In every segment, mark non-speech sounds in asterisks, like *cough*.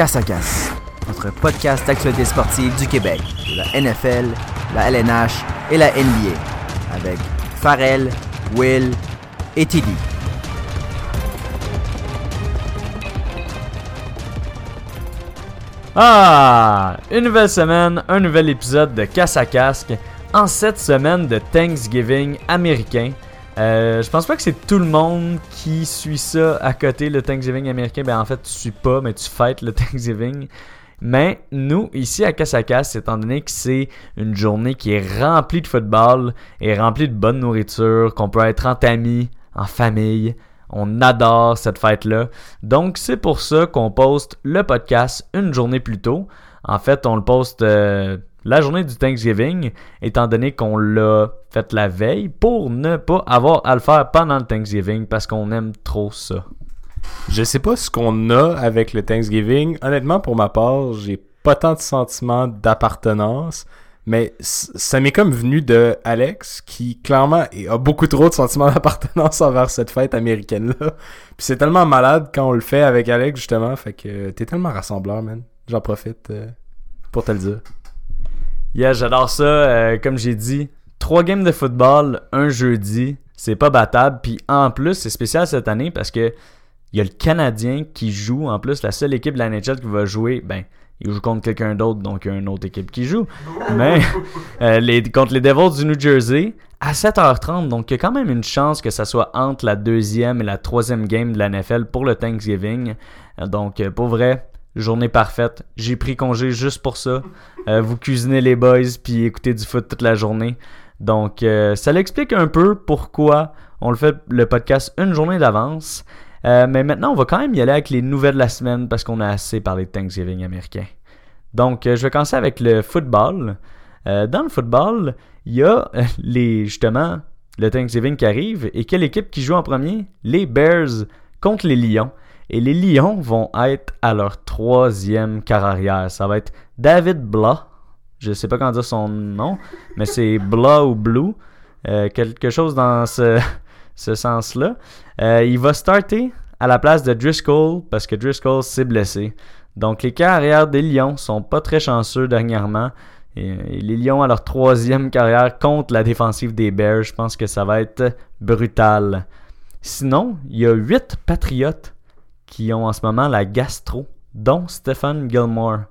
Casse à Casse, notre podcast d'actualité sportive du Québec, de la NFL, la LNH et la NBA, avec Farrell, Will et Tilly. Ah! Une nouvelle semaine, un nouvel épisode de Casse à Casque en cette semaine de Thanksgiving américain. Euh, je pense pas que c'est tout le monde qui suit ça à côté, le Thanksgiving américain. Ben en fait, tu suis pas, mais tu fêtes le *laughs* Thanksgiving. Mais nous, ici à Casse, étant donné que c'est une journée qui est remplie de football et remplie de bonne nourriture, qu'on peut être entre amis, en famille, on adore cette fête-là. Donc, c'est pour ça qu'on poste le podcast une journée plus tôt. En fait, on le poste euh, la journée du Thanksgiving, étant donné qu'on l'a fait la veille pour ne pas avoir à le faire pendant le Thanksgiving parce qu'on aime trop ça. Je sais pas ce qu'on a avec le Thanksgiving. Honnêtement, pour ma part, j'ai pas tant de sentiments d'appartenance. Mais ça m'est comme venu de Alex, qui clairement a beaucoup trop de sentiments *laughs* d'appartenance envers cette fête américaine-là. Puis c'est tellement malade quand on le fait avec Alex, justement. Fait que t'es tellement rassembleur, man. J'en profite euh, pour te le dire. Yeah, j'adore ça. Euh, comme j'ai dit, trois games de football, un jeudi. C'est pas battable. Puis en plus, c'est spécial cette année parce que il y a le Canadien qui joue. En plus, la seule équipe de la NHL qui va jouer, ben, il joue contre quelqu'un d'autre, donc il y a une autre équipe qui joue. Mais *laughs* euh, les, contre les Devils du New Jersey, à 7h30, donc il y a quand même une chance que ça soit entre la deuxième et la troisième game de la NFL pour le Thanksgiving. Euh, donc, pour vrai, journée parfaite. J'ai pris congé juste pour ça. vous cuisinez les boys, puis écoutez du foot toute la journée. Donc, ça l'explique un peu pourquoi on le fait le podcast une journée d'avance. Euh, mais maintenant, on va quand même y aller avec les nouvelles de la semaine parce qu'on a assez parlé de Thanksgiving américain. Donc, euh, je vais commencer avec le football. Euh, dans le football, il y a les justement le Thanksgiving qui arrive et quelle équipe qui joue en premier? Les Bears contre les Lions. Et les Lions vont être à leur troisième carrière. Ça va être David Blah. Je sais pas comment dire son nom, mais c'est Blah ou Blue. quelque chose dans ce, *laughs* ce sens-là. Euh, il va starter à la place de Driscoll parce que Driscoll s'est blessé. Donc les carrières des Lions sont pas très chanceux dernièrement. Et, les Lions à leur troisième carrière contre la défensive des Bears, je pense que ça va être brutal. Sinon, il y a huit Patriotes qui ont en ce moment la gastro, dont Stephen Gilmore.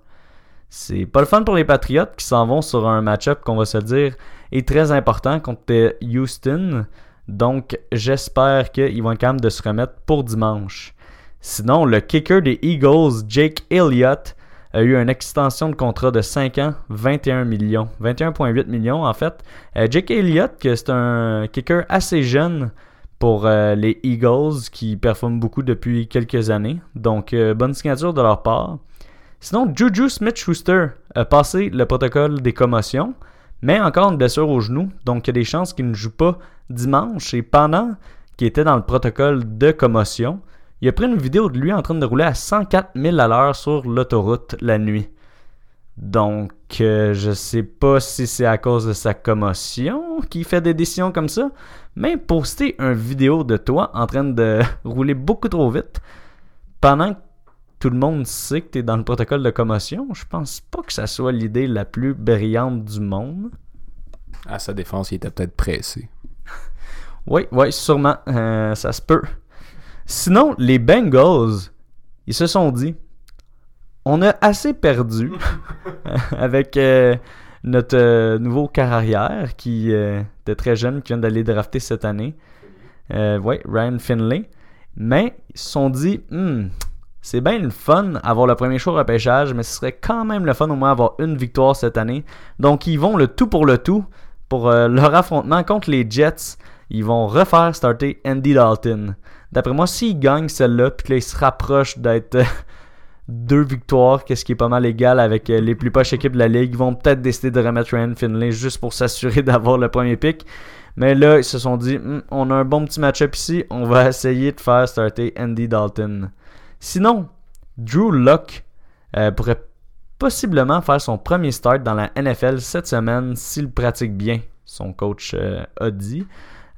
C'est pas le fun pour les Patriotes qui s'en vont sur un match-up qu'on va se dire est très important contre Houston. Donc, j'espère qu'ils vont être capables de se remettre pour dimanche. Sinon, le kicker des Eagles, Jake Elliott, a eu une extension de contrat de 5 ans, 21 millions. 21,8 millions en fait. Euh, Jake Elliott, c'est un kicker assez jeune pour euh, les Eagles qui performent beaucoup depuis quelques années. Donc, euh, bonne signature de leur part. Sinon, Juju Smith-Schuster a passé le protocole des commotions mais encore une blessure au genou, donc il y a des chances qu'il ne joue pas dimanche. Et pendant qu'il était dans le protocole de commotion, il a pris une vidéo de lui en train de rouler à 104 000 à l'heure sur l'autoroute la nuit. Donc, euh, je sais pas si c'est à cause de sa commotion qu'il fait des décisions comme ça, mais poster une vidéo de toi en train de *laughs* rouler beaucoup trop vite pendant que tout le monde sait que tu es dans le protocole de commotion, je pense pas que ça soit l'idée la plus brillante du monde. À sa défense, il était peut-être pressé. *laughs* oui, oui, sûrement. Euh, ça se peut. Sinon, les Bengals, ils se sont dit on a assez perdu *laughs* avec euh, notre euh, nouveau carrière qui était très jeune, qui vient d'aller drafter cette année. oui, Ryan Finley. Mais ils se sont dit hmm, c'est bien le fun avoir le premier choix repêchage, mais ce serait quand même le fun au moins avoir une victoire cette année. Donc ils vont le tout pour le tout pour euh, leur affrontement contre les Jets. Ils vont refaire starter Andy Dalton. D'après moi, s'ils gagnent celle-là, puis qu'ils se rapprochent d'être euh, deux victoires, qu'est-ce qui est pas mal égal avec euh, les plus poches équipes de la ligue, ils vont peut-être décider de remettre Ryan Finley juste pour s'assurer *laughs* d'avoir le premier pick. Mais là, ils se sont dit, hmm, on a un bon petit match-up ici, on va essayer de faire starter Andy Dalton. Sinon, Drew Luck euh, pourrait possiblement faire son premier start dans la NFL cette semaine s'il pratique bien, son coach euh, a dit.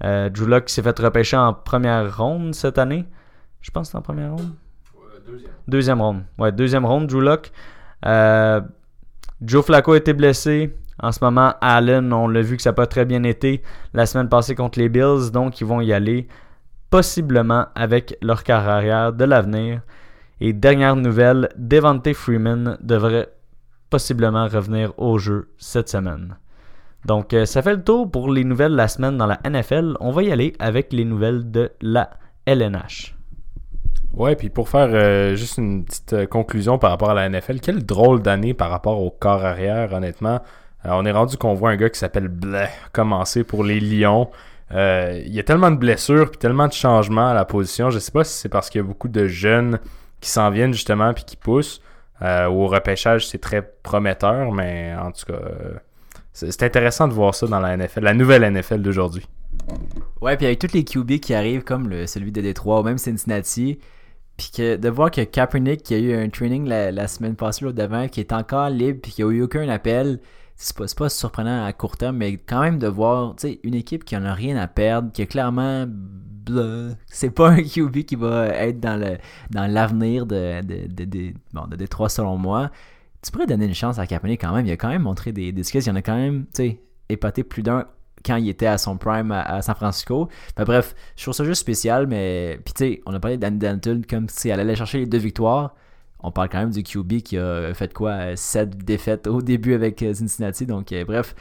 Euh, Drew Luck s'est fait repêcher en première ronde cette année. Je pense que c'est en première ronde. Deuxième ronde. Ouais, deuxième ronde, Drew Lock. Euh, Joe Flacco a été blessé. En ce moment, Allen, on l'a vu que ça n'a pas très bien été la semaine passée contre les Bills, donc ils vont y aller possiblement avec leur carrière de l'avenir. Et dernière nouvelle, Devante Freeman devrait possiblement revenir au jeu cette semaine. Donc euh, ça fait le tour pour les nouvelles de la semaine dans la NFL. On va y aller avec les nouvelles de la LNH. Ouais, puis pour faire euh, juste une petite euh, conclusion par rapport à la NFL, quelle drôle d'année par rapport au corps arrière, honnêtement. on est rendu qu'on voit un gars qui s'appelle Bleh commencer pour les Lions. il y a tellement de blessures puis tellement de changements à la position. Je sais pas si c'est parce qu'il y a beaucoup de jeunes qui s'en viennent justement puis qui poussent. au repêchage, c'est très prometteur, mais en tout cas, c'est intéressant de voir ça dans la NFL, la nouvelle NFL d'aujourd'hui. Ouais, puis avec tous les QB qui arrivent, comme celui de Détroit ou même Cincinnati, puis que de voir que Kaepernick, qui a eu un training la, semaine passée, l'autre d'avant, qui est encore libre, puis qui a eu aucun appel, c'est pas, pas surprenant à court terme, mais quand même de voir une équipe qui en a rien à perdre, qui est clairement. C'est pas *laughs* un QB qui va être dans le dans l'avenir de, de, de, bon, de Détroit selon moi tu pourrais donner une chance à Kaepernick quand même. Il a quand même montré des, des skills. Il en a quand même, tu sais, épaté plus d'un quand il était à son prime à, San Francisco. bref, je trouve ça juste spécial, mais. Puis tu sais, on a parlé d'Andy Dalton comme si elle allait chercher les deux victoires. On parle quand même du QB qui a fait quoi 7 défaites au début avec euh, Cincinnati. Donc, euh, bref,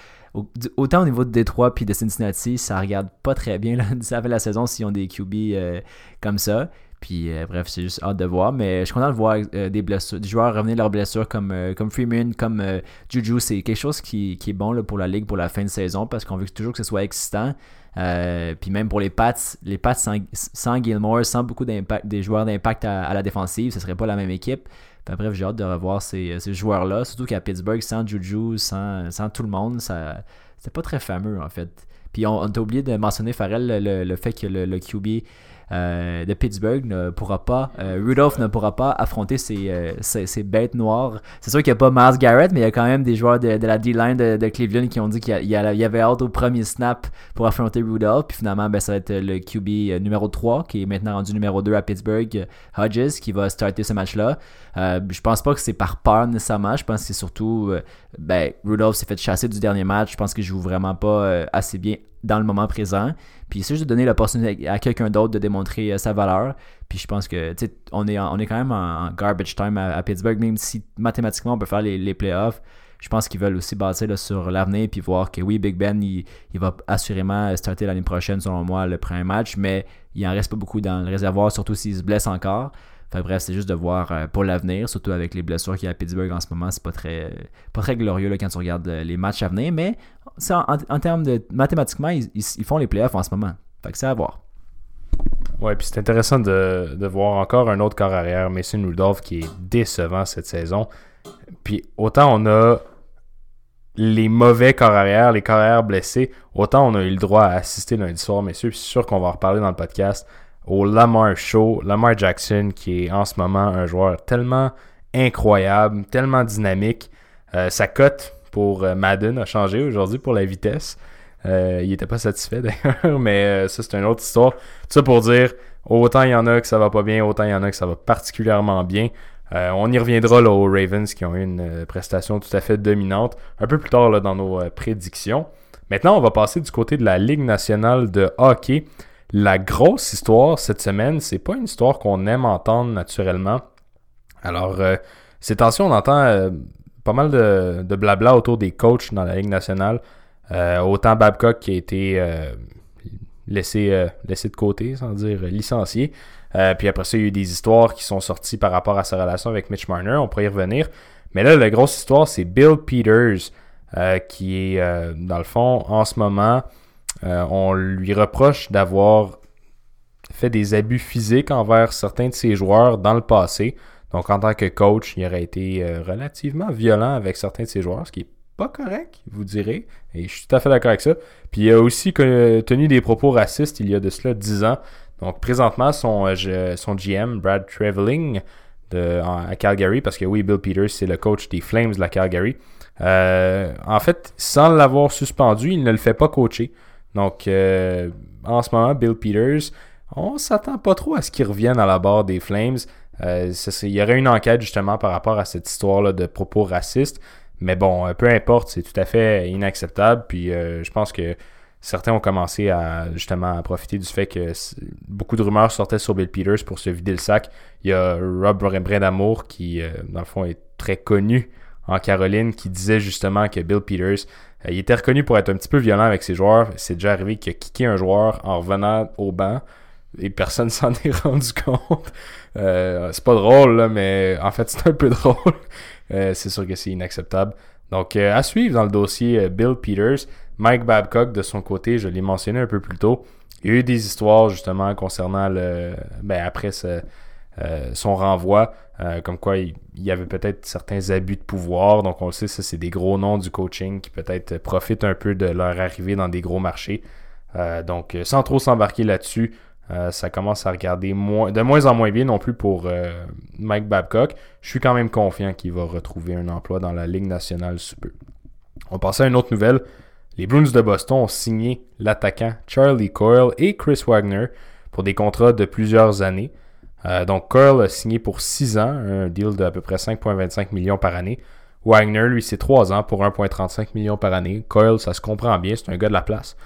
autant au niveau de Détroit puis de Cincinnati, ça regarde pas très bien *laughs* ça fait la saison s'ils ont des QB euh, comme ça. Puis euh, bref, c'est juste hâte de voir. Mais je suis content de voir euh, des, blessures, des joueurs revenir de leurs blessures comme, euh, comme Freeman, comme Juju. C'est quelque chose qui, est bon là, pour la ligue pour la fin de saison parce qu'on veut toujours que ce soit excitant. puis même pour les Pats, les Pats sans, Gilmore, sans beaucoup d'impact, des joueurs d'impact à, la défensive, ce serait pas la même équipe. bref, j'ai hâte de revoir ces, joueurs-là. Surtout qu'à Pittsburgh, sans Juju, sans, sans tout le monde, ça c'est pas très fameux en fait. Puis on, t'a oublié de mentionner, Farrell, le, fait que le, le QB euh, de Pittsburgh ne pourra pas, euh, Rudolph ne pourra pas affronter ces, euh, bêtes noires. C'est sûr qu'il n'y a pas Miles Garrett, mais il y a quand même des joueurs de, la D-line de, Cleveland qui ont dit qu'il y, avait hâte au premier snap pour affronter Rudolph. Puis finalement, ben, ça va être le QB numéro 3 qui est maintenant rendu numéro 2 à Pittsburgh, Hodges, qui va starter ce match-là. je pense pas que c'est par peur nécessairement. Je pense que c'est surtout, ben, Rudolph s'est fait chasser du dernier match. Je pense qu'il joue vraiment pas assez bien dans le moment présent. Puis c'est juste de donner l'opportunité à quelqu'un d'autre de démontrer euh, sa valeur. Puis je pense que on est, on est quand même en, garbage time à, Pittsburgh, même si mathématiquement on peut faire les, les playoffs. Je pense qu'ils veulent aussi baser sur l'avenir puis voir que oui, Big Ben, il, va assurément starter l'année prochaine, selon moi, le premier match, mais il en reste pas beaucoup dans le réservoir, surtout s'il se blesse encore. Enfin bref, c'est juste de voir euh, pour l'avenir, surtout avec les blessures qu'il y a à Pittsburgh en ce moment, c'est pas très, pas très glorieux là, quand tu regardes euh, les matchs à venir, mais en, termes de mathématiquement, ils, font les playoffs en ce moment. Fait que c'est à voir. Ouais, puis c'est intéressant de, voir encore un autre corps arrière, Mason Rudolph, qui est décevant cette saison. Puis autant on a les mauvais corps arrière, les corps arrière blessés, autant on a eu le droit à assister lundi soir, messieurs. c'est sûr qu'on va en reparler dans le podcast au Lamar Show. Lamar Jackson, qui est en ce moment un joueur tellement incroyable, tellement dynamique. Euh, sa cote pour euh, Madden a changé aujourd'hui pour la vitesse. Euh, il n'était pas satisfait *laughs* d'ailleurs, mais ça c'est une autre histoire. Tout ça pour dire, autant il y en a que ça va pas bien, autant il y en a que ça va particulièrement bien. on y reviendra là, aux Ravens qui ont eu une prestation tout à fait dominante un peu plus tard là, dans nos prédictions. Maintenant, on va passer du côté de la Ligue nationale de hockey. La grosse histoire cette semaine, c'est pas une histoire qu'on aime entendre naturellement. Alors, euh, ces temps-ci, on entend euh, pas mal de, blabla autour des coachs dans la Ligue nationale. Euh, autant Babcock qui a été laissé, laissé de côté, sans dire licencié. puis après ça, il y a eu des histoires qui sont sorties par rapport à sa relation avec Mitch Marner. On pourrait y revenir. Mais là, la grosse histoire, c'est Bill Peters, qui est, dans le fond, en ce moment, euh, on lui reproche d'avoir fait des abus physiques envers certains de ses joueurs dans le passé. Donc, en tant que coach, il aurait été euh, relativement violent avec certains de ses joueurs, ce qui est pas correct, vous direz. Et je suis tout à fait d'accord avec ça. Puis, il a aussi tenu des propos racistes il y a de cela 10 ans. Donc, présentement, son, euh, son GM, Brad Traveling, de, à Calgary, parce que oui, Bill Peters, c'est le coach des Flames de la Calgary. en fait, sans l'avoir suspendu, il ne le fait pas coacher. Donc, euh, en ce moment, Bill Peters, on s'attend pas trop à ce qu'il revienne à la barre des Flames. Euh, il y aurait une enquête justement par rapport à cette histoire-là de propos racistes. Mais bon, euh, peu importe, c'est tout à fait inacceptable. Puis je pense que certains ont commencé à justement profiter du fait que beaucoup de rumeurs sortaient sur Bill Peters pour se vider le sac. Il y a Rob Brindamour qui, dans le fond, est très connu en Caroline, qui disait justement que Bill Peters, il était reconnu pour être un petit peu violent avec ses joueurs. C'est déjà arrivé qu'il a kické un joueur en revenant au banc et personne *laughs* s'en est rendu compte. Euh, c'est pas drôle, là, mais en fait, c'est un peu *laughs* drôle. Euh, c'est sûr que c'est inacceptable. Donc, euh, à suivre dans le dossier euh, Bill Peters, Mike Babcock, de son côté, je l'ai mentionné un peu plus tôt, il y a eu des histoires justement concernant le. Ben, après ce- euh, son renvoi, euh, comme quoi il, y avait peut-être certains abus de pouvoir. Donc, on le sait, ça, c'est des gros noms du coaching qui peut-être profitent un peu de leur arrivée dans des gros marchés. Euh, donc, sans trop s'embarquer là-dessus, ça commence à regarder de moins en moins bien non plus pour Mike Babcock. Je suis quand même confiant qu'il va retrouver un emploi dans la Ligue nationale sous peu. On passe à une autre nouvelle. Les Bruins de Boston ont signé l'attaquant Charlie Coyle et Chris Wagner pour des contrats de plusieurs années. Euh, donc Coyle a signé pour 6 ans, un deal d'à peu près 5,25 millions par année. Wagner, lui, c'est 3 ans pour 1,35 millions par année. Coyle, ça se comprend bien, c'est un gars de la place.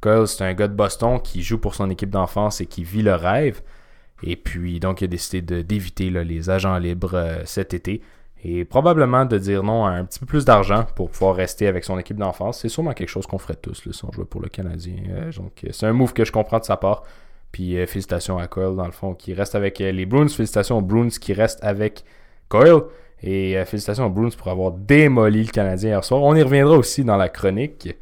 Coyle, c'est un gars de Boston qui joue pour son équipe d'enfance et qui vit le rêve. Et puis, donc, il a décidé d'éviter les agents libres euh, cet été. Et probablement de dire non à un petit peu plus d'argent pour pouvoir rester avec son équipe d'enfance. C'est sûrement quelque chose qu'on ferait tous là, si on jouait pour le Canadien. Euh, donc, c'est un move que je comprends de sa part. Puis, euh, félicitations à Coyle, dans le fond, qui reste avec euh, les Bruins. Félicitations aux Bruins qui restent avec Coyle. Et euh, félicitations aux Bruins pour avoir démoli le Canadien hier soir. On y reviendra aussi dans la chronique.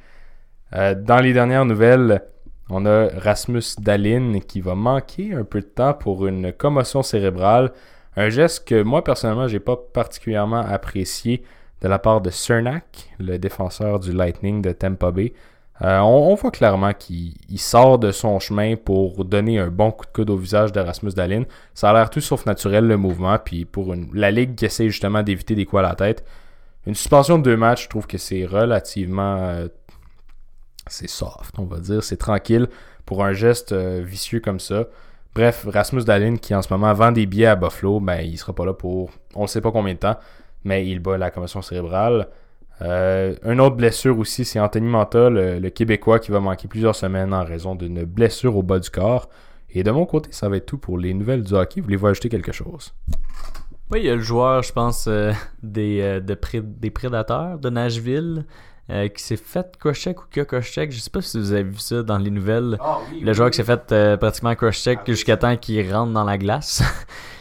Dans les dernières nouvelles, on a Rasmus Dalin qui va manquer un peu de temps pour une commotion cérébrale. Un geste que moi personnellement j'ai pas particulièrement apprécié de la part de Cernak, le défenseur du Lightning de Tampa Bay. Euh, on, voit clairement qu'il il sort de son chemin pour donner un bon coup de coude au visage de Rasmus Dalin. Ça a l'air tout sauf naturel le mouvement, puis pour la ligue qui essaie justement d'éviter des coups à la tête, une suspension de deux matchs, je trouve que c'est relativement euh, c'est soft, on va dire. C'est tranquille pour un geste euh, vicieux comme ça. Bref, Rasmus Dalin qui en ce moment vend des billets à Buffalo, ben il sera pas là pour on ne sait pas combien de temps, mais il bat la commotion cérébrale. Euh, une autre blessure aussi, c'est Anthony Manta, le, le Québécois, qui va manquer plusieurs semaines en raison d'une blessure au bas du corps. Et de mon côté, ça va être tout pour les nouvelles du hockey. Voulez-vous ajouter quelque chose? Oui, il y a le joueur, je pense, euh, des, euh, de pré- des Prédateurs de Nashville euh, qui s'est fait crosscheck ou qui a crosscheck. Je sais pas si vous avez vu ça dans les nouvelles. le joueur qui s'est fait euh, pratiquement crosscheck jusqu'à temps qu'il rentre dans la glace.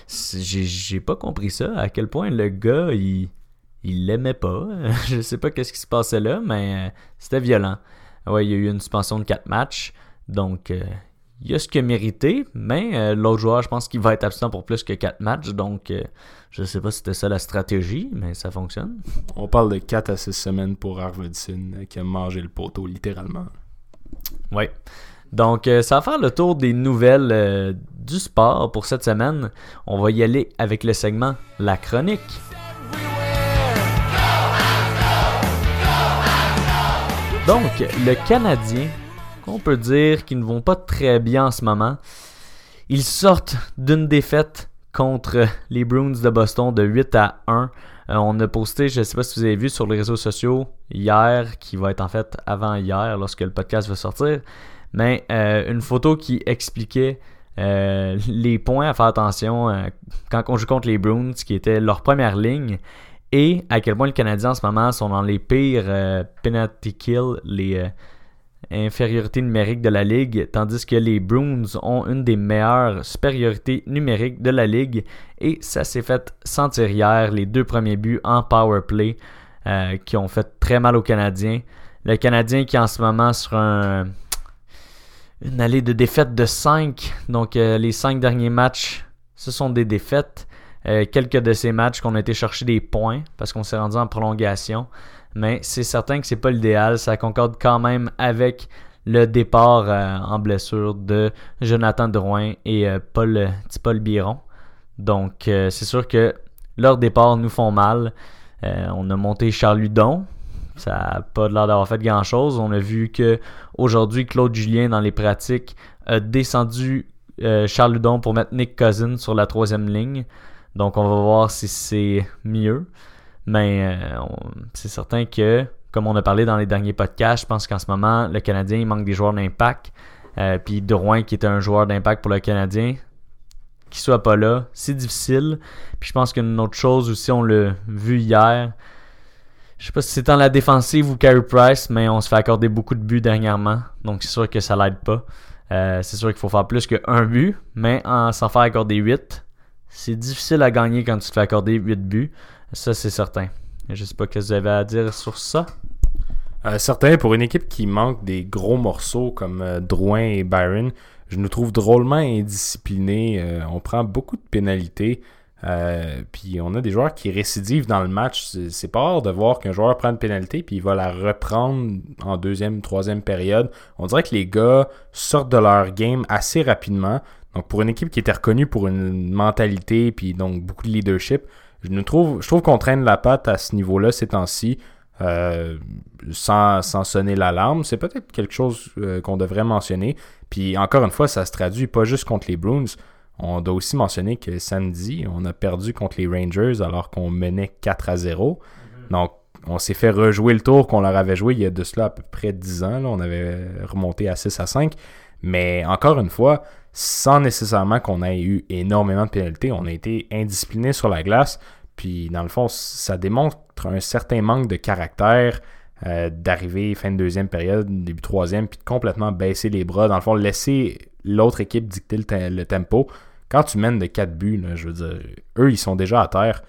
*laughs* J'ai pas compris ça. À quel point le gars, il il l'aimait pas. *laughs* je sais pas qu'est-ce qui se passait là, mais euh, c'était violent. Ouais, il y a eu une suspension de 4 matchs. Donc, euh, il a ce qu'il a mérité, mais euh, l'autre joueur, je pense qu'il va être absent pour plus que 4 matchs. Donc, euh, je sais pas si c'était ça la stratégie, mais ça fonctionne. On parle de 4 à 6 semaines pour Arvidsson qui a mangé le poteau littéralement. Oui. Donc, euh, ça va faire le tour des nouvelles euh, du sport pour cette semaine. On va y aller avec le segment La chronique. Donc, le Canadien, qu'on peut dire qu'ils ne vont pas très bien en ce moment, ils sortent d'une défaite contre les Bruins de Boston de 8 à 1. Euh, on a posté, je ne sais pas si vous avez vu sur les réseaux sociaux hier, qui va être en fait avant hier lorsque le podcast va sortir, mais euh, une photo qui expliquait euh, les points à faire attention quand on joue contre les Bruins, qui était leur première ligne, et à quel point les Canadiens en ce moment sont dans les pires euh, penalty kills, les euh, infériorités numériques de la ligue, tandis que les Bruins ont une des meilleures supériorités numériques de la ligue, et ça s'est fait sentir hier, les deux premiers buts en power play euh, qui ont fait très mal aux Canadiens. Le Canadien qui est en ce moment sur un, une allée de défaites de 5. Donc euh, les 5 derniers matchs, ce sont des défaites. Euh, quelques de ces matchs qu'on a été chercher des points parce qu'on s'est rendu en prolongation. Mais c'est certain que c'est pas l'idéal. Ça concorde quand même avec le départ euh, en blessure de Jonathan Drouin et euh, Paul, Paul Biron. Donc c'est sûr que leurs départs nous font mal. On a monté Charles Ludon. Ça n'a pas l'air d'avoir fait grand chose. On a vu que aujourd'hui Claude Julien dans les pratiques a descendu Charles pour mettre Nick Cousin sur la troisième ligne. Donc, on va voir si c'est mieux. Mais euh, c'est certain que, comme on a parlé dans les derniers podcasts, je pense qu'en ce moment, le Canadien, il manque des joueurs d'impact. Euh, puis Drouin, qui est un joueur d'impact pour le Canadien, qui soit pas là, c'est difficile. Puis je pense qu'une autre chose aussi, on l'a vu hier. Je sais pas si c'est dans la défensive ou Carey Price, mais on se fait accorder beaucoup de buts dernièrement. Donc c'est sûr que ça l'aide pas. Euh, c'est sûr qu'il faut faire plus qu'un but, mais en s'en faire accorder 8, c'est difficile à gagner quand tu te fais accorder 8 buts. Ça, c'est certain. Je sais pas ce que vous avez à dire sur ça. Euh, certain, pour une équipe qui manque des gros morceaux comme euh, Drouin et Byron, je nous trouve drôlement indisciplinés. Euh, on prend beaucoup de pénalités. Puis on a des joueurs qui récidivent dans le match. C'est pas rare de voir qu'un joueur prend une pénalité puis il va la reprendre en deuxième, troisième période. On dirait que les gars sortent de leur game assez rapidement. Donc pour une équipe qui était reconnue pour une mentalité puis donc beaucoup de leadership, je nous trouve, je trouve qu'on traîne la patte à ce niveau-là ces temps-ci. Euh, sans, sans, sonner l'alarme. C'est peut-être quelque chose qu'on devrait mentionner. Puis encore une fois, ça se traduit pas juste contre les Bruins. On doit aussi mentionner que samedi, on a perdu contre les Rangers alors qu'on menait 4 à 0. Mhm. Donc, on s'est fait rejouer le tour qu'on leur avait joué il y a de cela à peu près 10 ans. On avait remonté à 6 à 5. Mais encore une fois, sans nécessairement qu'on ait eu énormément de pénalités, on a été indiscipliné sur la glace. Puis, dans le fond, ça démontre un certain manque de caractère euh, d'arriver fin de deuxième période, début troisième, puis de complètement baisser les bras. Dans le fond, laisser l'autre équipe dicter le tempo quand tu mènes de 4 buts, je veux dire, eux, ils sont déjà à terre.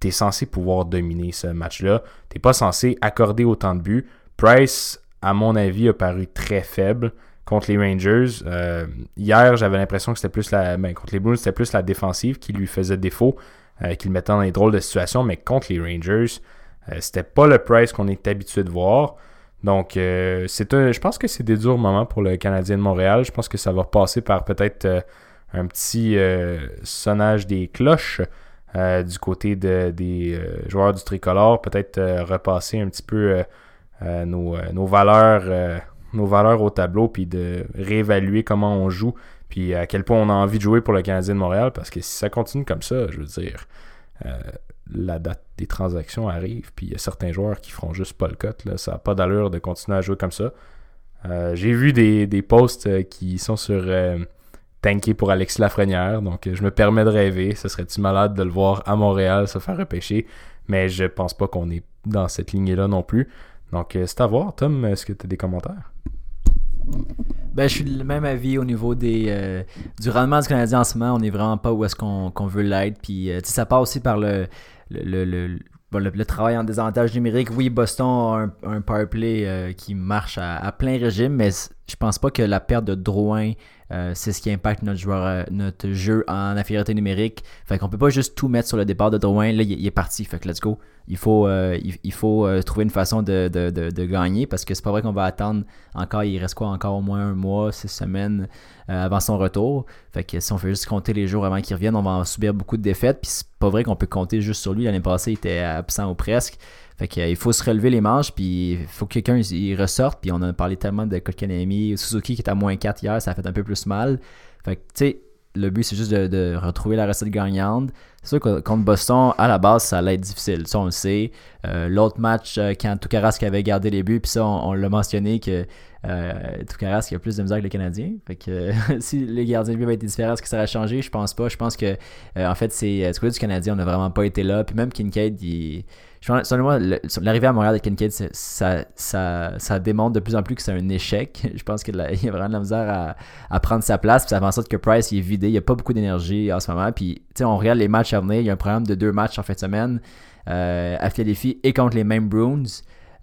Tu es censé pouvoir dominer ce match-là. Tu pas censé accorder autant de buts. Price, à mon avis, a paru très faible contre les Rangers. Euh, hier, j'avais l'impression que c'était plus la. Ben, contre les Bruins, c'était plus la défensive qui lui faisait défaut, euh, qui le mettait dans des drôles de situations. Mais contre les Rangers, euh, c'était pas le Price qu'on est habitué de voir. Donc, c'est un, je pense que c'est des durs moments pour le Canadien de Montréal. Je pense que ça va passer par peut-être un petit sonnage des cloches du côté des joueurs du tricolore. Peut-être repasser un petit peu nos, valeurs, nos valeurs au tableau, puis de réévaluer comment on joue, puis à quel point on a envie de jouer pour le Canadien de Montréal. Parce que si ça continue comme ça, je veux dire, la date des transactions arrive, puis il y a certains joueurs qui feront juste pas le cut. Là. Ça n'a pas d'allure de continuer à jouer comme ça. J'ai vu des, des posts qui sont sur tanké pour Alexis Lafrenière. Donc, je me permets de rêver. Ce serait-tu malade de le voir à Montréal se faire repêcher? Mais je pense pas qu'on est dans cette lignée-là non plus. Donc, euh, c'est à voir. Tom, est-ce que tu as des commentaires? Ben, je suis le même avis au niveau des, euh, du rendement du Canadien en ce moment. On n'est vraiment pas où est-ce qu'on veut l'être. Puis, euh, ça part aussi par le, le, le, travail en désavantage numérique. Oui, Boston a un, un power play qui marche à, à, plein régime, mais je pense pas que la perte de Drouin euh, c'est ce qui impacte euh, notre jeu en infériorité numérique. Fait qu'on peut pas juste tout mettre sur le départ de Drouin. Là, il, est parti. Fait que let's go. Il faut, euh, il, faut trouver une façon de, de, gagner parce que c'est pas vrai qu'on va attendre encore. Il reste quoi Encore au moins un mois, six semaines avant son retour. Fait que si on fait juste compter les jours avant qu'il revienne, on va subir beaucoup de défaites. Puis c'est pas vrai qu'on peut compter juste sur lui. L'année passée, il était absent ou presque. Fait qu'il faut se relever les manches, puis il faut que quelqu'un y ressorte. Puis on a parlé tellement de Kotkaniemi, Suzuki qui est à moins 4 hier, ça a fait un peu plus mal. Fait que, tu sais, le but c'est juste de, retrouver la recette gagnante. C'est sûr que contre Boston, à la base, ça allait être difficile. Ça, on le sait. Euh, l'autre match, euh, quand Toukaras avait gardé les buts, puis ça, on, l'a mentionné que euh, Toukaras a plus de misère que les Canadiens. Fait que *laughs* si les gardiens de but avaient été différents, est-ce que ça aurait changé? Je pense pas. Je pense que, en fait, c'est du côté du Canadien, on n'a vraiment pas été là. Puis même Kincaid, il Selon moi, l'arrivée à Montréal de Kincaid, ça, ça, ça, démontre de plus en plus que c'est un échec. *laughs* Je pense qu'il y a vraiment de la misère à, prendre sa place. Puis ça fait en sorte que Price est vidé. Il n'y a pas beaucoup d'énergie en ce moment. Puis, on regarde les matchs à venir. Il y a un programme de deux matchs en fin de semaine euh, à Philadelphie et contre les mêmes Bruins.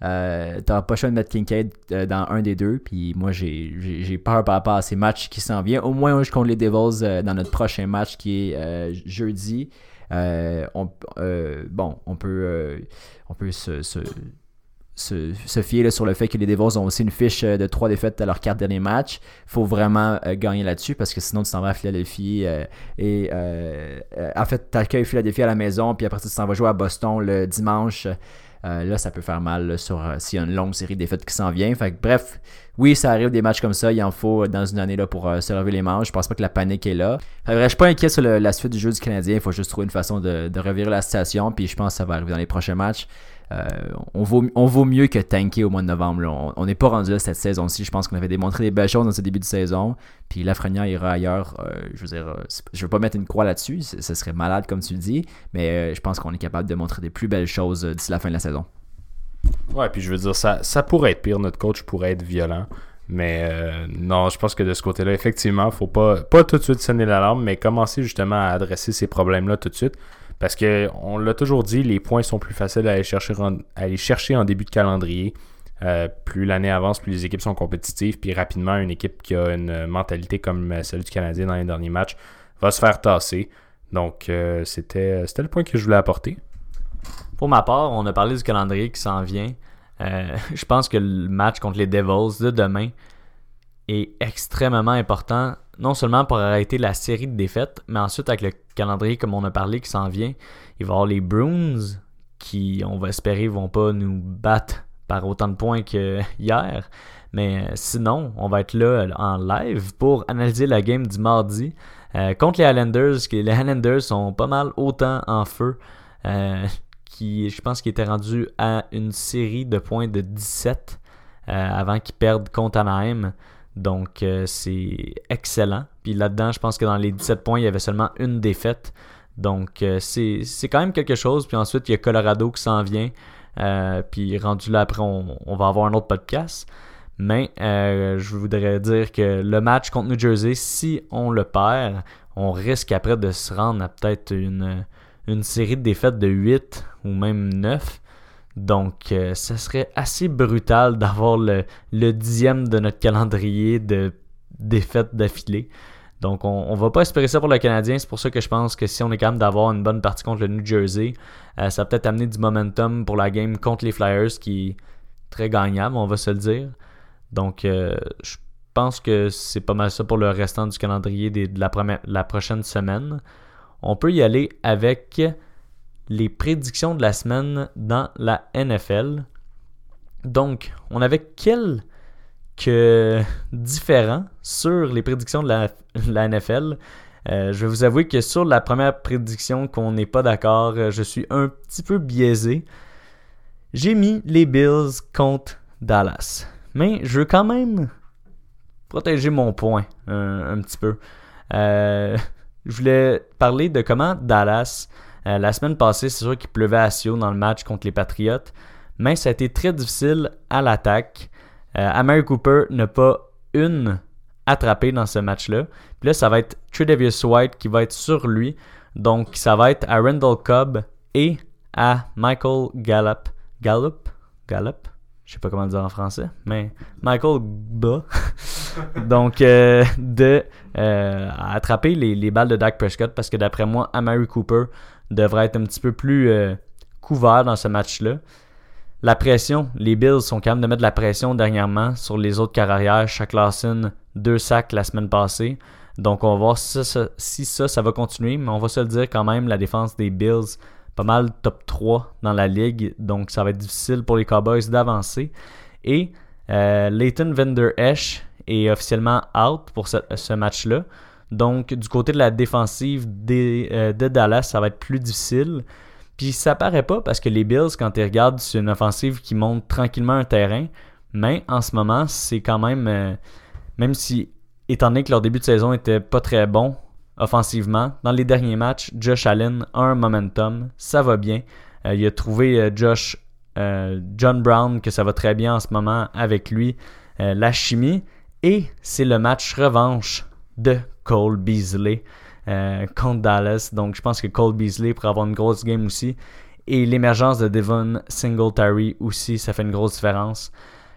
Euh, T'auras pas choix de mettre Kincaid euh, dans un des deux. Puis moi, j'ai peur par rapport à ces matchs qui s'en viennent. Au moins, je compte les Devils euh, dans notre prochain match qui est jeudi. Euh, on, euh, bon, on peut, euh, on peut se, se, fier sur le fait que les Devils ont aussi une fiche de trois défaites à leurs quatre derniers matchs. Il faut vraiment gagner là-dessus parce que sinon tu t'en vas à Philadelphie et en fait tu accueilles Philadelphie à la maison puis après tu t'en vas jouer à Boston le dimanche. Euh, là, ça peut faire mal euh, s'il y a une longue série de défaites qui s'en vient. Fait que, bref, oui, ça arrive des matchs comme ça. Il en faut dans une année là, pour se lever les manches. Je pense pas que la panique est là. Fait que, je suis pas inquiet sur la suite du jeu du Canadien. Il faut juste trouver une façon de, de revirer la situation. Puis je pense que ça va arriver dans les prochains matchs. Euh, on, vaut, mieux que tanker au mois de novembre. On n'est pas rendu là cette saison-ci. Je pense qu'on avait démontré des belles choses dans ce début de saison. Puis Lafrenière ira ailleurs. Euh, je veux dire, euh, je veux pas mettre une croix là-dessus. Ce serait malade, comme tu le dis. Mais je pense qu'on est capable de montrer des plus belles choses d'ici la fin de la saison. Ouais, puis je veux dire, ça, ça pourrait être pire. Notre coach pourrait être violent. Mais non, je pense que de ce côté-là, effectivement, faut pas, pas tout de suite sonner l'alarme, mais commencer justement à adresser ces problèmes-là tout de suite. Parce que on l'a toujours dit, les points sont plus faciles à aller chercher en, début de calendrier. Euh, plus l'année avance, plus les équipes sont compétitives, puis rapidement, une équipe qui a une mentalité comme celle du Canadien dans les derniers matchs va se faire tasser. Donc, euh, c'était, c'était le point que je voulais apporter. Pour ma part, on a parlé du calendrier qui s'en vient. Euh, *laughs* je pense que le match contre les Devils de demain est extrêmement important non seulement pour arrêter la série de défaites, mais ensuite avec le calendrier comme on a parlé qui s'en vient, il va y avoir les Bruins qui, on va espérer, vont pas nous battre par autant de points que *laughs* hier. Mais euh, sinon, on va être là euh, en live pour analyser la game du mardi euh, contre les Highlanders. Les Highlanders sont pas mal autant en feu. qui, je pense qu'ils étaient rendus à une série de points de 17 avant qu'ils perdent contre Anaheim. Donc, euh, c'est excellent. Puis là-dedans, je pense que dans les 17 points, il y avait seulement une défaite. Donc, euh, c'est quand même quelque chose. Puis ensuite, il y a Colorado qui s'en vient. Euh, puis rendu là, après, on, va avoir un autre podcast. Mais je voudrais dire que le match contre New Jersey, si on le perd, on risque après de se rendre à peut-être une, une série de défaites de 8 ou même 9. Donc, euh, ce serait assez brutal *laughs* d'avoir le, dixième de notre calendrier de défaites d'affilée. Donc, on, ne va pas espérer ça pour le Canadien. C'est pour ça que je pense que si on est capable d'avoir une bonne partie contre le New Jersey, euh, ça va peut-être amener du momentum pour la game contre les Flyers qui est très gagnable, on va se le dire. Donc, euh, je pense que c'est pas mal ça pour le restant du calendrier de la, la prochaine semaine. On peut y aller avec les prédictions de la semaine dans la NFL. Donc, on avait quelques différents sur les prédictions de la, NFL. Euh, je vais vous avouer que sur la première prédiction qu'on n'est pas d'accord, euh, je suis un petit peu biaisé. J'ai mis les Bills contre Dallas. Mais je veux quand même protéger mon point un, petit peu. Euh, je voulais parler de comment Dallas euh, la semaine passée, c'est sûr qu'il pleuvait à Sio dans le match contre les Patriots, mais ça a été très difficile à l'attaque. Euh, Amari Cooper n'a pas une attrapée dans ce match-là. Puis là, ça va être Tredavious White qui va être sur lui. Donc, ça va être à Randall Cobb et à Michael Gallup. Gallup? Gallup? Je sais pas comment dire en français, mais Michael Ba. *laughs* Donc, euh, de attraper les, les, balles de Dak Prescott parce que d'après moi, Amari Cooper devrait être un petit peu plus euh, couvert dans ce match-là. La pression, les Bills sont même de mettre de la pression dernièrement sur les autres carrières. Chaque Lawson, deux sacs la semaine passée. Donc on va voir si ça, ça, va continuer. Mais on va se le dire quand même, la défense des Bills, pas mal top 3 dans la ligue. Donc ça va être difficile pour les Cowboys d'avancer. Et euh, Leighton Vender Esch est officiellement out pour ce match-là. Donc, du côté de la défensive euh, de Dallas, ça va être plus difficile. Puis ça paraît pas parce que les Bills, quand ils regardent, c'est une offensive qui monte tranquillement un terrain. Mais en ce moment, c'est quand même. Euh, même si, étant donné que leur début de saison était pas très bon offensivement, dans les derniers matchs, Josh Allen a un momentum. Ça va bien. Euh, il a trouvé Josh. John Brown, que ça va très bien en ce moment avec lui. la chimie. Et c'est le match revanche de Cole Beasley euh, contre Dallas. Donc je pense que Cole Beasley pourrait avoir une grosse game aussi. Et l'émergence de Devon Singletary aussi, ça fait une grosse différence.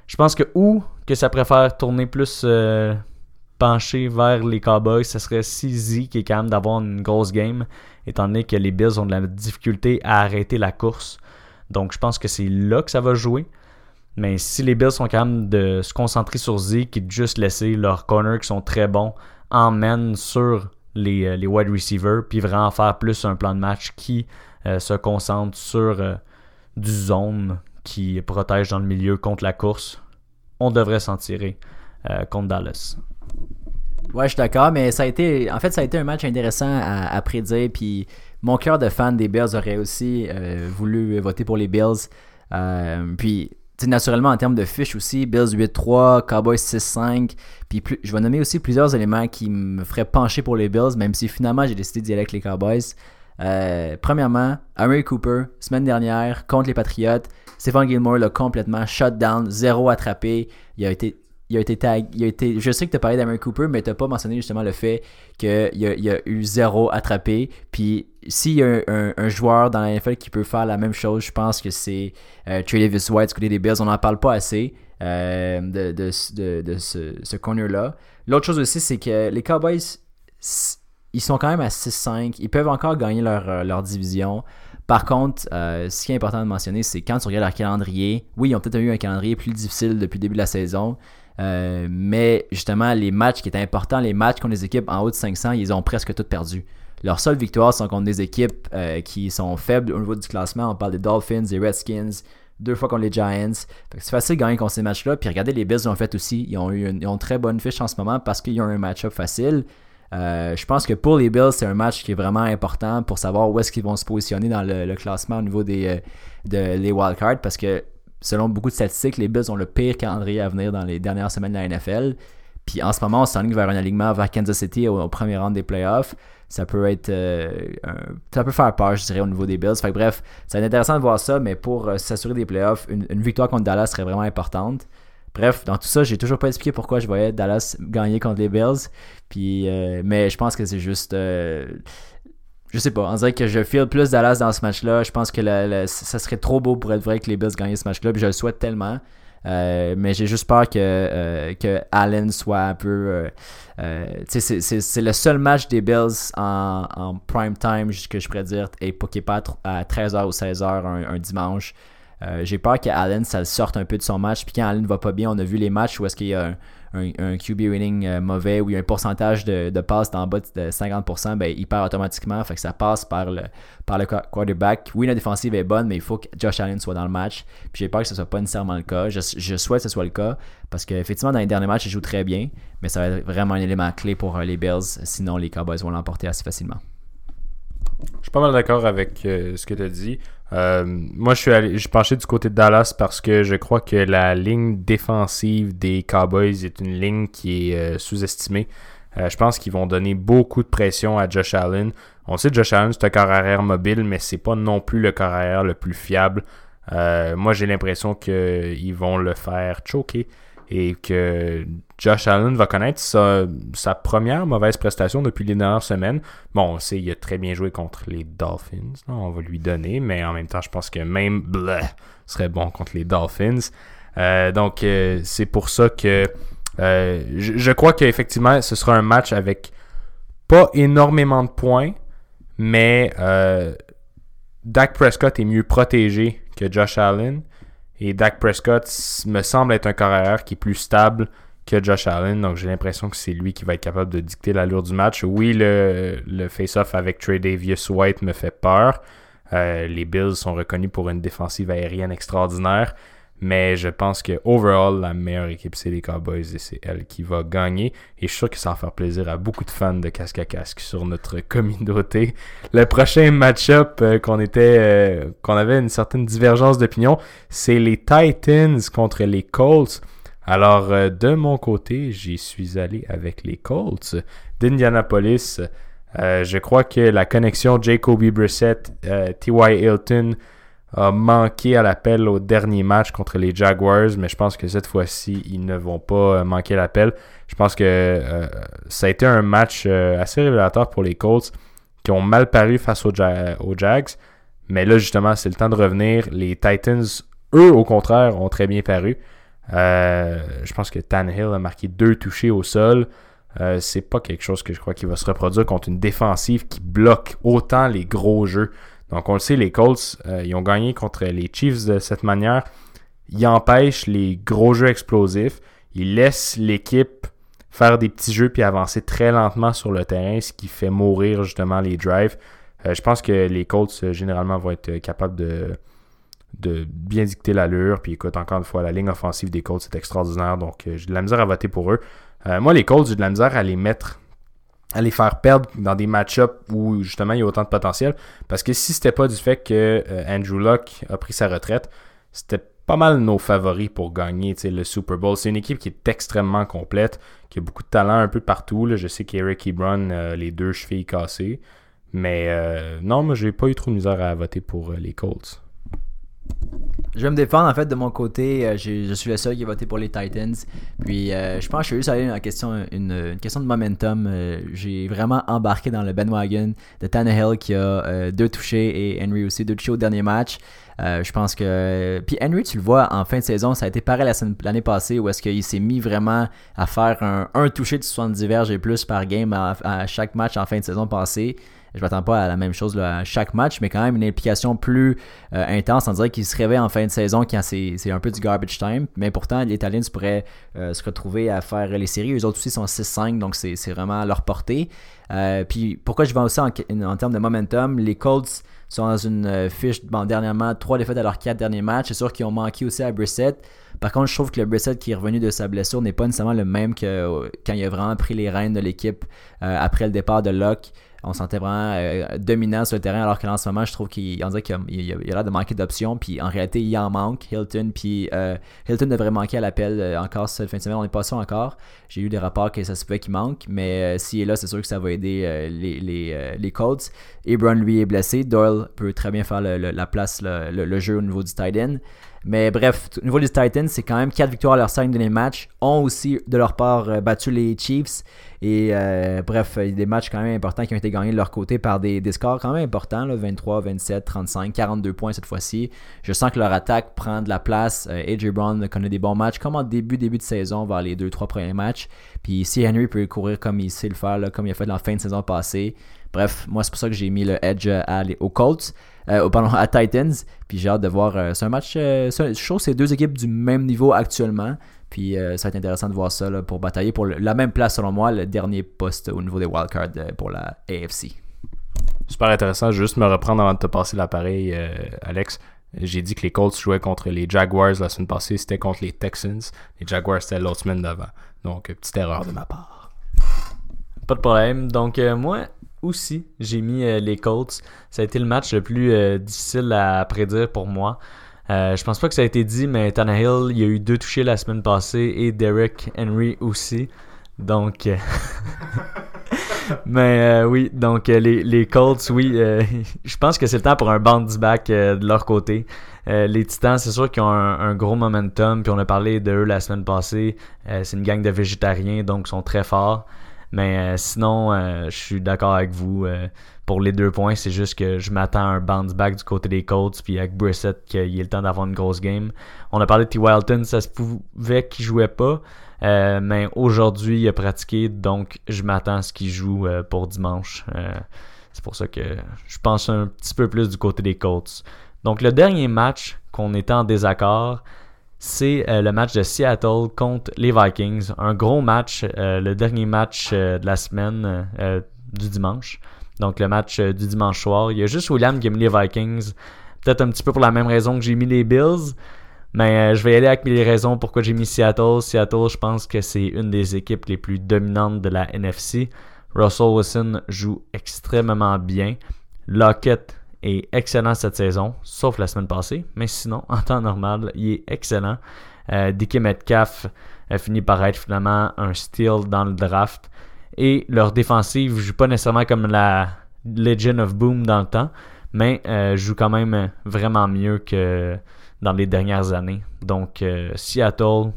Je pense que où que ça préfère tourner plus euh, penché vers les Cowboys, ce serait CZ qui est capable d'avoir une grosse game, étant donné que les Bills ont de la difficulté à arrêter la course. Donc je pense que c'est là que ça va jouer. Mais si les Bills sont capables de se concentrer sur Zeke et de juste laisser leurs corners qui sont très bons emmène sur les, euh, les, wide receivers, puis vraiment faire plus un plan de match qui euh, se concentre sur, euh, du zone qui protège dans le milieu contre la course, on devrait s'en tirer contre Dallas. Ouais, je suis d'accord, mais ça a été, en fait, ça a été un match intéressant à, prédire. Puis mon cœur de fan des Bills aurait aussi voulu voter pour les Bills. Puis naturellement en termes de fiches aussi, Bills 8-3, Cowboys 6-5. Puis je vais nommer aussi plusieurs éléments qui me feraient pencher pour les Bills, même si finalement j'ai décidé d'y aller avec les Cowboys. Euh, premièrement, Amari Cooper, semaine dernière, contre les Patriots, Stephen Gilmore l'a complètement shut down, zéro attrapé. Il a été il a été il a été, je sais que tu as parlé Cooper, mais tu n'as pas mentionné justement le fait qu'il y a, il a eu zéro attrapé. Puis s'il y a un, joueur dans la NFL qui peut faire la même chose, je pense que c'est euh, Trey Davis White du côté des Bills. On n'en parle pas assez euh, de, ce, ce corner-là. L'autre chose aussi, c'est que les Cowboys, ils sont quand même à 6-5. Ils peuvent encore gagner leur, euh, division. Par contre, euh, ce qui est important de mentionner, c'est quand tu regardes leur calendrier, oui, ils ont peut-être eu un calendrier plus difficile depuis le début de la saison, mais justement, les matchs qui étaient importants, les matchs contre les équipes en haut de 500, ils ont presque toutes perdu. Leurs seules victoires sont contre des équipes euh, qui sont faibles au niveau du classement. On parle des Dolphins, des Redskins, deux fois contre les Giants. C'est facile de gagner contre ces matchs-là. Puis regardez, les Bills l'ont fait aussi. Ils ont eu une, très bonne fiche en ce moment parce qu'ils ont un match-up facile. Euh, je pense que pour les Bills, c'est un match qui est vraiment important pour savoir où est-ce qu'ils vont se positionner dans le, classement au niveau des de, les wildcards parce que selon beaucoup de statistiques, les Bills ont le pire calendrier à venir dans les dernières semaines de la NFL. Puis en ce moment, on s'enligne vers un alignement vers Kansas City au, premier round des playoffs. Ça peut être. Euh, ça peut faire peur, je dirais, au niveau des Bills. Fait bref, c'est intéressant de voir ça, mais pour euh, s'assurer des playoffs, une, victoire contre Dallas serait vraiment importante. Bref, dans tout ça, j'ai toujours pas expliqué pourquoi je voyais Dallas gagner contre les Bills. Puis, euh, mais je pense que c'est juste je sais pas, on dirait que je feel plus Dallas dans ce match-là. Je pense que ça serait trop beau pour être vrai que les Bills gagnent ce match-là. Puis je le souhaite tellement. Euh, mais j'ai juste peur que, euh, que Allen soit un peu. Euh, c'est le seul match des Bills en, prime time que je pourrais dire et pas à 13h ou 16h un, dimanche. J'ai peur qu'Allen ça sorte un peu de son match. Puis quand Allen va pas bien, on a vu les matchs où est-ce qu'il y a un, QB winning euh, mauvais ou il y a un pourcentage de, passes en bas de 50%, ben, il perd automatiquement. Fait que ça passe par le, par le quarterback. Oui, la défensive est bonne, mais il faut que Josh Allen soit dans le match. Puis j'ai peur que ce soit pas nécessairement le cas. Je, souhaite que ce soit le cas parce qu'effectivement, dans les derniers matchs, il joue très bien, mais ça va être vraiment un élément clé pour euh, les Bills. Sinon, les Cowboys vont l'emporter assez facilement. Je suis pas mal d'accord avec euh, ce que tu as dit. Euh, moi, je suis, allé, je penché du côté de Dallas parce que je crois que la ligne défensive des Cowboys est une ligne qui est euh, sous-estimée. je pense qu'ils vont donner beaucoup de pression à Josh Allen. On sait que Josh Allen, c'est un corps arrière mobile, mais c'est pas non plus le corps arrière le plus fiable. moi, j'ai l'impression qu'ils vont le faire choquer et que Josh Allen va connaître sa, première mauvaise prestation depuis les dernières semaines. Bon, on sait qu'il a très bien joué contre les Dolphins, on va lui donner, mais en même temps, je pense que même bleh, serait bon contre les Dolphins. Euh, donc, euh, c'est pour ça que euh, je, je, crois qu'effectivement, ce sera un match avec pas énormément de points, mais Dak Prescott est mieux protégé que Josh Allen. Et Dak Prescott me semble être un carrière qui est plus stable que Josh Allen. Donc j'ai l'impression que c'est lui qui va être capable de dicter l'allure du match. Oui, le, face-off avec Trey Davis White me fait peur. Euh, les Bills sont reconnus pour une défensive aérienne extraordinaire. Mais je pense que overall, la meilleure équipe, c'est les Cowboys et c'est elle qui va gagner. Et je suis sûr que ça va faire plaisir à beaucoup de fans de casque à casque sur notre *laughs* communauté. Le prochain match-up euh, qu'on était, euh, qu'on avait une certaine divergence d'opinion, c'est les Titans contre les Colts. Alors, euh, de mon côté, j'y suis allé avec les Colts d'Indianapolis. je crois que la connexion Jacoby Brissett, T.Y. Hilton, a manqué à l'appel au dernier match contre les Jaguars, mais je pense que cette fois-ci, ils ne vont pas euh, manquer l'appel. Je pense que euh, ça a été un match euh, assez révélateur pour les Colts qui ont mal paru face aux, Jags. Mais là, justement, c'est le temps de revenir. Les Titans, eux, au contraire, ont très bien paru. je pense que Tannehill a marqué deux touchés au sol. c'est pas quelque chose que je crois qu'il va se reproduire contre une défensive qui bloque autant les gros jeux. Donc, on le sait, les Colts, euh, ils ont gagné contre les Chiefs de cette manière. Ils empêchent les gros jeux explosifs. Ils laissent l'équipe faire des petits jeux puis avancer très lentement sur le terrain, ce qui fait mourir justement les drives. Euh, je pense que les Colts, euh, généralement, vont être capables de, bien dicter l'allure. Puis écoute, encore une fois, la ligne offensive des Colts, c'est extraordinaire. Donc, j'ai de la misère à voter pour eux. moi, les Colts, j'ai de la misère à les mettre à les faire perdre dans des match-ups où justement il y a autant de potentiel. Parce que si c'était pas du fait que Andrew Luck a pris sa retraite, c'était pas mal nos favoris pour gagner le Super Bowl. C'est une équipe qui est extrêmement complète, qui a beaucoup de talent un peu partout. Je sais qu'Eric Ebron, euh, les deux chevilles cassées. Mais euh, non, moi, j'ai pas eu trop de misère à voter pour euh, les Colts. Je vais me défendre en fait de mon côté. je suis le seul qui a voté pour les Titans. Puis je pense que je suis juste question, une, question de momentum. J'ai vraiment embarqué dans le bandwagon de Tannehill qui a deux touchés et Henry aussi deux touchés au dernier match. Euh, je pense que. Puis Henry, tu le vois en fin de saison, ça a été pareil l'année passée où est-ce qu'il s'est mis vraiment à faire un, un toucher de 70 verges et plus par game à, chaque match en fin de saison passée. Je m'attends pas à la même chose à chaque match, mais quand même une implication plus euh, intense. On dirait qu'il se réveille en fin de saison quand c'est un peu du garbage time. Mais pourtant, les Italiens pourraient euh, se retrouver à faire les séries. Eux autres aussi sont 6-5, donc c'est vraiment à leur portée. puis pourquoi je vais aussi en, termes de momentum, les Colts sont dans une euh, fiche, bon, dernièrement, trois défaites à leurs quatre derniers matchs. C'est sûr qu'ils ont manqué aussi à Brissett. Par contre, je trouve que le Brissett qui est revenu de sa blessure n'est pas nécessairement le même que euh, quand il a vraiment pris les rênes de l'équipe euh, après le départ de Locke on sentait vraiment euh, dominant sur le terrain, alors que en ce moment, je trouve qu'il dirait qu'il a, l'air de manquer d'options. Puis en réalité, il en manque. Hilton, puis euh, Hilton devrait manquer à l'appel euh, encore cette fin de semaine. On n'est pas sûr encore. J'ai eu des rapports que ça se fait qu'il manque, mais s'il est là, c'est sûr que ça va aider les, les, les Colts. Ebron, lui, est blessé. Doyle peut très bien faire la place, le, jeu au niveau du tight end. Mais bref, au niveau des Titans, c'est quand même 4 victoires à leurs 5 derniers matchs. Ont aussi, de leur part, euh, battu les Chiefs. Et euh, bref, il y a des matchs quand même importants qui ont été gagnés de leur côté par des, scores quand même importants. 23, 27, 35, 42 points cette fois-ci. Je sens que leur attaque prend de la place. Euh, AJ Brown connaît des bons matchs, comme en début, début de saison, vers les 2-3 premiers matchs. Puis si Henry peut courir comme il sait le faire, comme il a fait dans la fin de saison passée. Bref, moi, c'est pour ça que j'ai mis le edge à, aux Colts. Euh, pardon, à Titans. Puis j'ai hâte de voir. Euh, c'est un match. Euh, je trouve que c'est deux équipes du même niveau actuellement. Puis ça va être intéressant de voir ça pour batailler pour la même place, selon moi, le dernier poste au niveau des wildcards pour la AFC. Super intéressant. Juste me reprendre avant de te passer l'appareil, Alex. J'ai dit que les Colts jouaient contre les Jaguars la semaine passée. C'était contre les Texans. Les Jaguars, c'était l'autre semaine d'avant. Donc, petite erreur de ma part. Pas de problème. Donc, moi, aussi, j'ai mis euh, les Colts. Ça a été le match le plus euh, difficile à prédire pour moi. Euh, je pense pas que ça a été dit, mais Tannehill, il y a eu deux touchés la semaine passée et Derek Henry aussi. Donc. *laughs* mais oui, donc les, les, Colts, oui. *laughs* je pense que c'est le temps pour un bounce back de leur côté. les Titans, c'est sûr qu'ils ont un, un, gros momentum. Puis on a parlé d'eux la semaine passée. c'est une gang de végétariens, donc ils sont très forts. Mais euh, sinon, euh, je suis d'accord avec vous. Euh, pour les deux points, c'est juste que je m'attends à un bounce back du côté des Colts, puis avec Brissett, qu'il ait le temps d'avoir une grosse game. On a parlé de T. Wilton, ça se pouvait qu'il jouait pas. mais aujourd'hui, il a pratiqué, donc je m'attends à ce qu'il joue pour dimanche. c'est pour ça que je pense un petit peu plus du côté des Colts. Donc le dernier match qu'on était en désaccord, c'est euh, le match de Seattle contre les Vikings. Un gros match, euh, le dernier match euh, de la semaine du dimanche. Donc le match du dimanche soir. Il y a juste William qui a mis les Vikings. Peut-être un petit peu pour la même raison que j'ai mis les Bills. Mais je vais y aller avec les raisons pourquoi j'ai mis Seattle. Seattle, je pense que c'est une des équipes les plus dominantes de la NFC. Russell Wilson joue extrêmement bien. Lockett est excellent cette saison, sauf la semaine passée. Mais sinon, *laughs* en temps normal, il est excellent. Euh, Dickie Metcalf a fini par être finalement un steal dans le draft. Et leur défensive joue pas nécessairement comme la Legend of Boom dans le temps, mais euh, joue quand même vraiment mieux que dans les dernières années. Donc euh, Seattle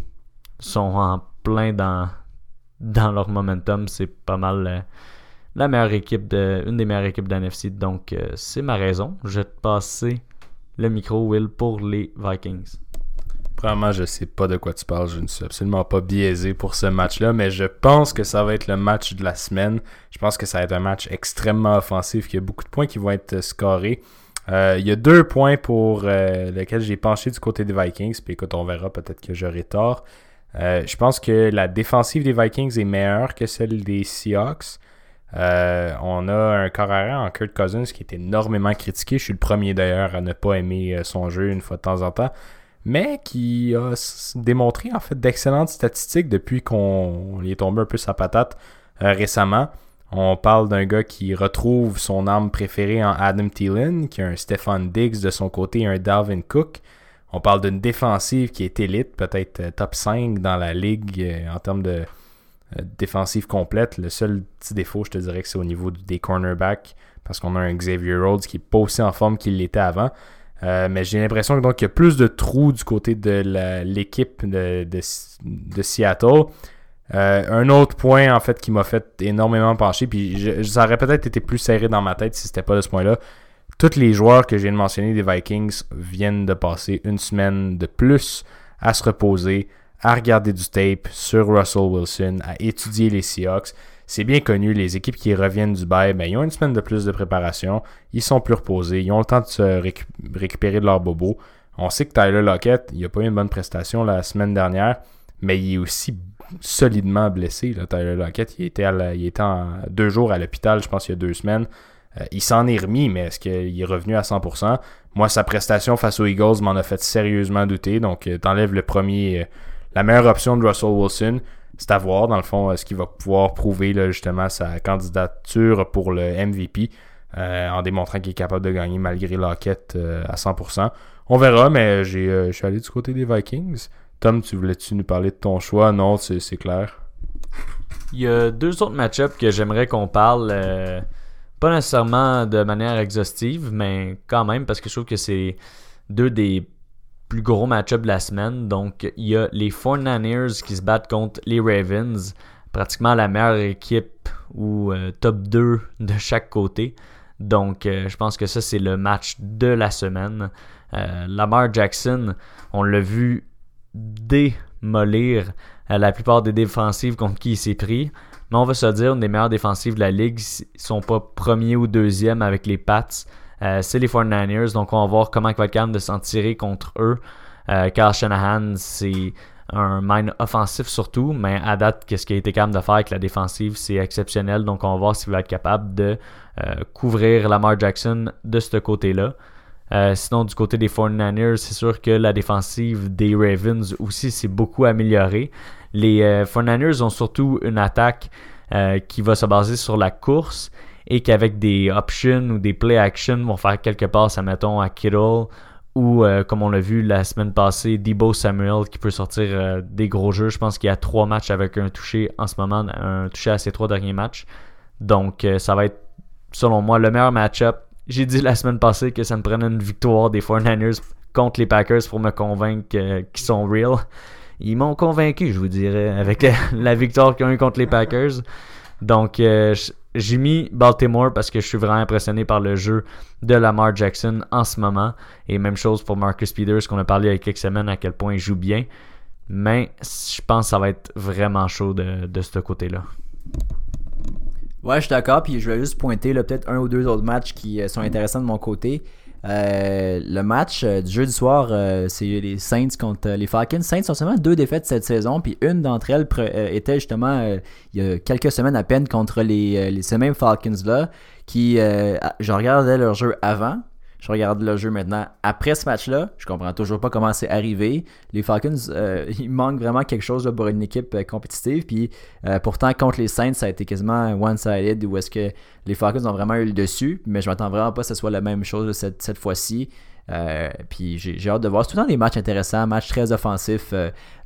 sont en plein dans, dans leur momentum. C'est pas mal euh, la meilleure équipe de, une des meilleures équipes d'NFC. Donc, euh, c'est ma raison. Je vais te passer le micro, Will, pour les Vikings. Vraiment, je sais pas de quoi tu parles. Je ne suis absolument pas biaisé pour ce match-là, mais je pense que ça va être le match de la semaine. Je pense que ça va être un match extrêmement offensif. Il y a beaucoup de points qui vont être scorés. Euh, il y a deux points pour euh, lesquels j'ai penché du côté des Vikings. Puis écoute, on verra peut-être que j'aurai tort. je pense que la défensive des Vikings est meilleure que celle des Seahawks. Euh, on a un corps en Kurt Cousins qui est énormément critiqué. Je suis le premier d'ailleurs à ne pas aimer euh, son jeu une fois de temps en temps. Mais qui a démontré en fait d'excellentes statistiques depuis qu'on est tombé un peu sa patate récemment. On parle d'un gars qui retrouve son arme préférée en Adam Thielen, qui a un Stefan Diggs de son côté et un Dalvin Cook. On parle d'une défensive qui est élite, peut-être euh, top 5 dans la ligue euh, en termes de euh, défensive complète. Le seul petit défaut, je te dirais que c'est au niveau des cornerbacks, parce qu'on a un Xavier Rhodes qui n'est pas aussi en forme qu'il l'était avant. mais j'ai l'impression qu'il y a plus de trous du côté de l'équipe de, Seattle. un autre point en fait qui m'a fait énormément pencher, puis ça aurait peut-être été plus serré dans ma tête si c'était pas de ce point-là, tous les joueurs que je viens de mentionner des Vikings viennent de passer une semaine de plus à se reposer, à regarder du tape sur Russell Wilson, à étudier les Seahawks. C'est bien connu, les équipes qui reviennent du bail, ben, ils ont une semaine de plus de préparation, ils sont plus reposés, ils ont le temps de se récupérer de leur bobo. On sait que Tyler Lockett, il n'a pas eu une bonne prestation la semaine dernière, mais il est aussi solidement blessé. Tyler Lockett, il était, il était en deux jours à l'hôpital, je pense, il y a deux semaines. Euh, il s'en est remis, mais est-ce qu'il est revenu à 100% Moi, sa prestation face aux Eagles m'en a fait sérieusement douter. Donc, euh, t'enlèves le premier, euh, la meilleure option de Russell Wilson. C'est à voir, dans le fond, est-ce qu'il va pouvoir prouver justement sa candidature pour le MVP en démontrant qu'il est capable de gagner malgré l'enquête à 100%. On verra, mais je suis allé du côté des Vikings. Tom, tu voulais-tu nous parler de ton choix? Non, c'est clair. Il y a deux autres match-ups que j'aimerais qu'on parle. Pas nécessairement de manière exhaustive, mais quand même, parce que je trouve que c'est deux des plus gros match-ups de la semaine. Donc, il y a les 49ers qui se battent contre les Ravens, pratiquement la meilleure équipe ou euh, top 2 de chaque côté. Donc, euh, je pense que ça, c'est le match de la semaine. Euh, Lamar Jackson, on l'a vu démolir la plupart des défensives contre qui il s'est pris. Mais on va se dire, une des meilleures défensives de la ligue sont pas premier ou deuxième avec les Pats. Euh, c'est les 49ers, donc on va voir comment il va être capable de s'en tirer contre eux. Euh, Shanahan, c'est un mind offensif surtout, mais à date, qu'est-ce qu'il a été capable de faire avec la défensive, c'est exceptionnel. Donc on va voir s'il va être capable de euh, couvrir Lamar Jackson de ce côté-là. sinon, du côté des 49ers, c'est sûr que la défensive des Ravens aussi s'est beaucoup améliorée. Les euh, 49ers ont surtout une attaque euh, qui va se baser sur la course et qu'avec des options ou des play action vont faire quelques passes, mettons, à Kittle ou euh, comme on l'a vu la semaine passée, Debo Samuel qui peut sortir euh, des gros jeux. Je pense qu'il y a trois matchs avec un touché en ce moment, un touché à ses trois derniers matchs. Donc ça va être, selon moi, le meilleur match-up. J'ai dit la semaine passée que ça me prenait une victoire des 49ers contre les Packers pour me convaincre qu'ils sont real ils m'ont convaincu, je vous dirais, avec *laughs* la victoire qu'ils ont eu contre les Packers. Donc, euh, j'ai mis Baltimore parce que je suis vraiment impressionné par le jeu de Lamar Jackson en ce moment. Et même chose pour Marcus Peters, qu'on a parlé il y a quelques semaines à quel point il joue bien. Mais je pense que ça va être vraiment chaud de, de ce côté-là. Ouais, je suis d'accord. Puis je vais juste pointer peut-être un ou deux autres matchs qui euh, sont intéressants de mon côté. Euh, le match euh, du jeudi soir, euh, c'est les Saints contre les Falcons. Saints ont seulement deux défaites cette saison, puis une d'entre elles était justement il y a quelques semaines à peine contre les, ces mêmes Falcons-là, qui, je regardais leur jeu avant, je regarde le jeu maintenant après ce match-là. Je comprends toujours pas comment c'est arrivé. Les Falcons, euh, *laughs* il manque vraiment quelque chose pour une équipe euh, compétitive. Puis euh, pourtant, contre les Saints, ça a été quasiment one-sided où est-ce que les Falcons ont vraiment eu le dessus. Mais je m'attends vraiment pas que ce soit la même chose cette, cette fois-ci. puis j'ai hâte de voir. C'est tout le temps des matchs intéressants, matchs très offensifs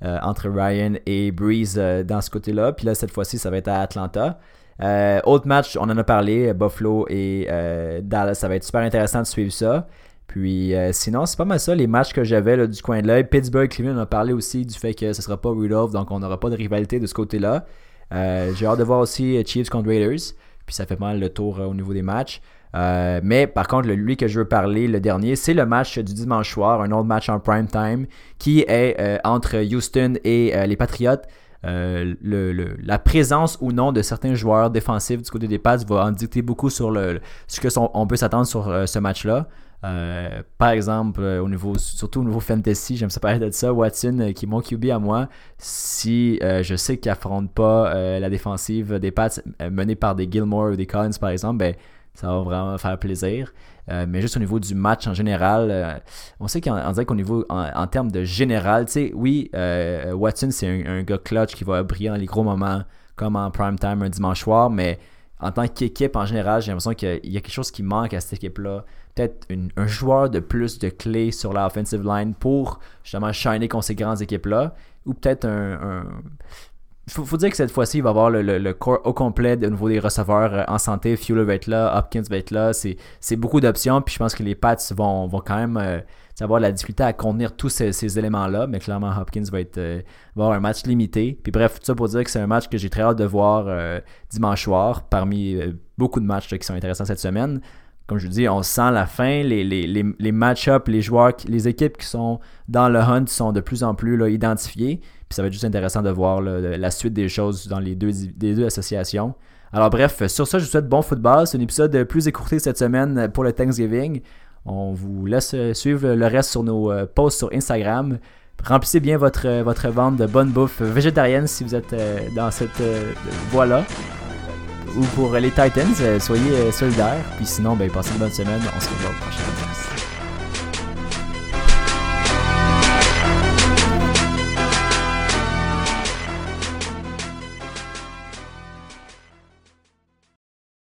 entre Ryan et Breeze dans ce côté-là. Puis là, cette fois-ci, ça va être à Atlanta. Euh, autre match, on en a parlé, Buffalo et euh, Dallas, ça va être super intéressant de suivre ça. Puis euh, sinon, c'est pas mal ça les matchs que j'avais du coin de l'œil. Pittsburgh, Cleveland, on a parlé aussi du fait que ce sera pas Rudolph, donc on n'aura pas de rivalité de ce côté-là. J'ai hâte de voir aussi Chiefs contre Raiders, puis ça fait mal le tour au niveau des matchs. mais par contre, lui que je veux parler, le dernier, c'est le match du dimanche soir, un autre match en prime time, qui est entre Houston et les Patriots. Euh, le, la présence ou non de certains joueurs défensifs du côté des Pats va en dicter beaucoup sur le, ce que on peut s'attendre sur euh, ce match-là. Euh, par exemple, au niveau, surtout au niveau fantasy, j'aime ça parler de ça. Watson, qui est mon QB à moi, si je sais qu'il affronte pas la défensive des Pats menée par des Gilmore ou des Collins, par exemple, ben, ça va vraiment faire plaisir. Mais juste au niveau du match en général, on sait qu'on dirait qu'au niveau, en, termes de général, tu sais, oui, Watson, c'est un, gars clutch qui va briller dans les gros moments, comme en prime time un dimanche soir, mais en tant qu'équipe en général, j'ai l'impression qu'il y a quelque chose qui manque à cette équipe-là. Peut-être un joueur de plus de clés sur la offensive line pour justement shiner contre ces grandes équipes-là. Ou peut-être un. Faut, dire que cette fois-ci, il va y avoir le, corps au complet au niveau des receveurs euh, en santé. Fuller va être là, Hopkins va être là. C'est beaucoup d'options. Puis je pense que les Pats vont, vont quand même. Euh, avoir la difficulté à contenir tous ces, éléments-là, mais clairement Hopkins va, être, euh, avoir un match limité. Puis bref, tout ça pour dire que c'est un match que j'ai très hâte de voir dimanche soir, parmi beaucoup de matchs qui sont intéressants cette semaine. Comme je vous dis, on sent la fin, les, les, les, match-ups, les joueurs, les équipes qui sont dans le hunt sont de plus en plus là, identifiées. Puis ça va être juste intéressant de voir la suite des choses dans les deux, associations. Alors bref, sur ça, je vous souhaite bon football. C'est un épisode plus écourté cette semaine pour le Thanksgiving. On vous laisse euh, suivre le reste sur nos euh, posts sur Instagram. Remplissez bien votre, euh, votre vente de bonne bouffe végétarienne si vous êtes dans cette voie-là. Ou pour les Titans, soyez solidaires. Puis sinon, ben, passez une bonne semaine. On se revoit au prochain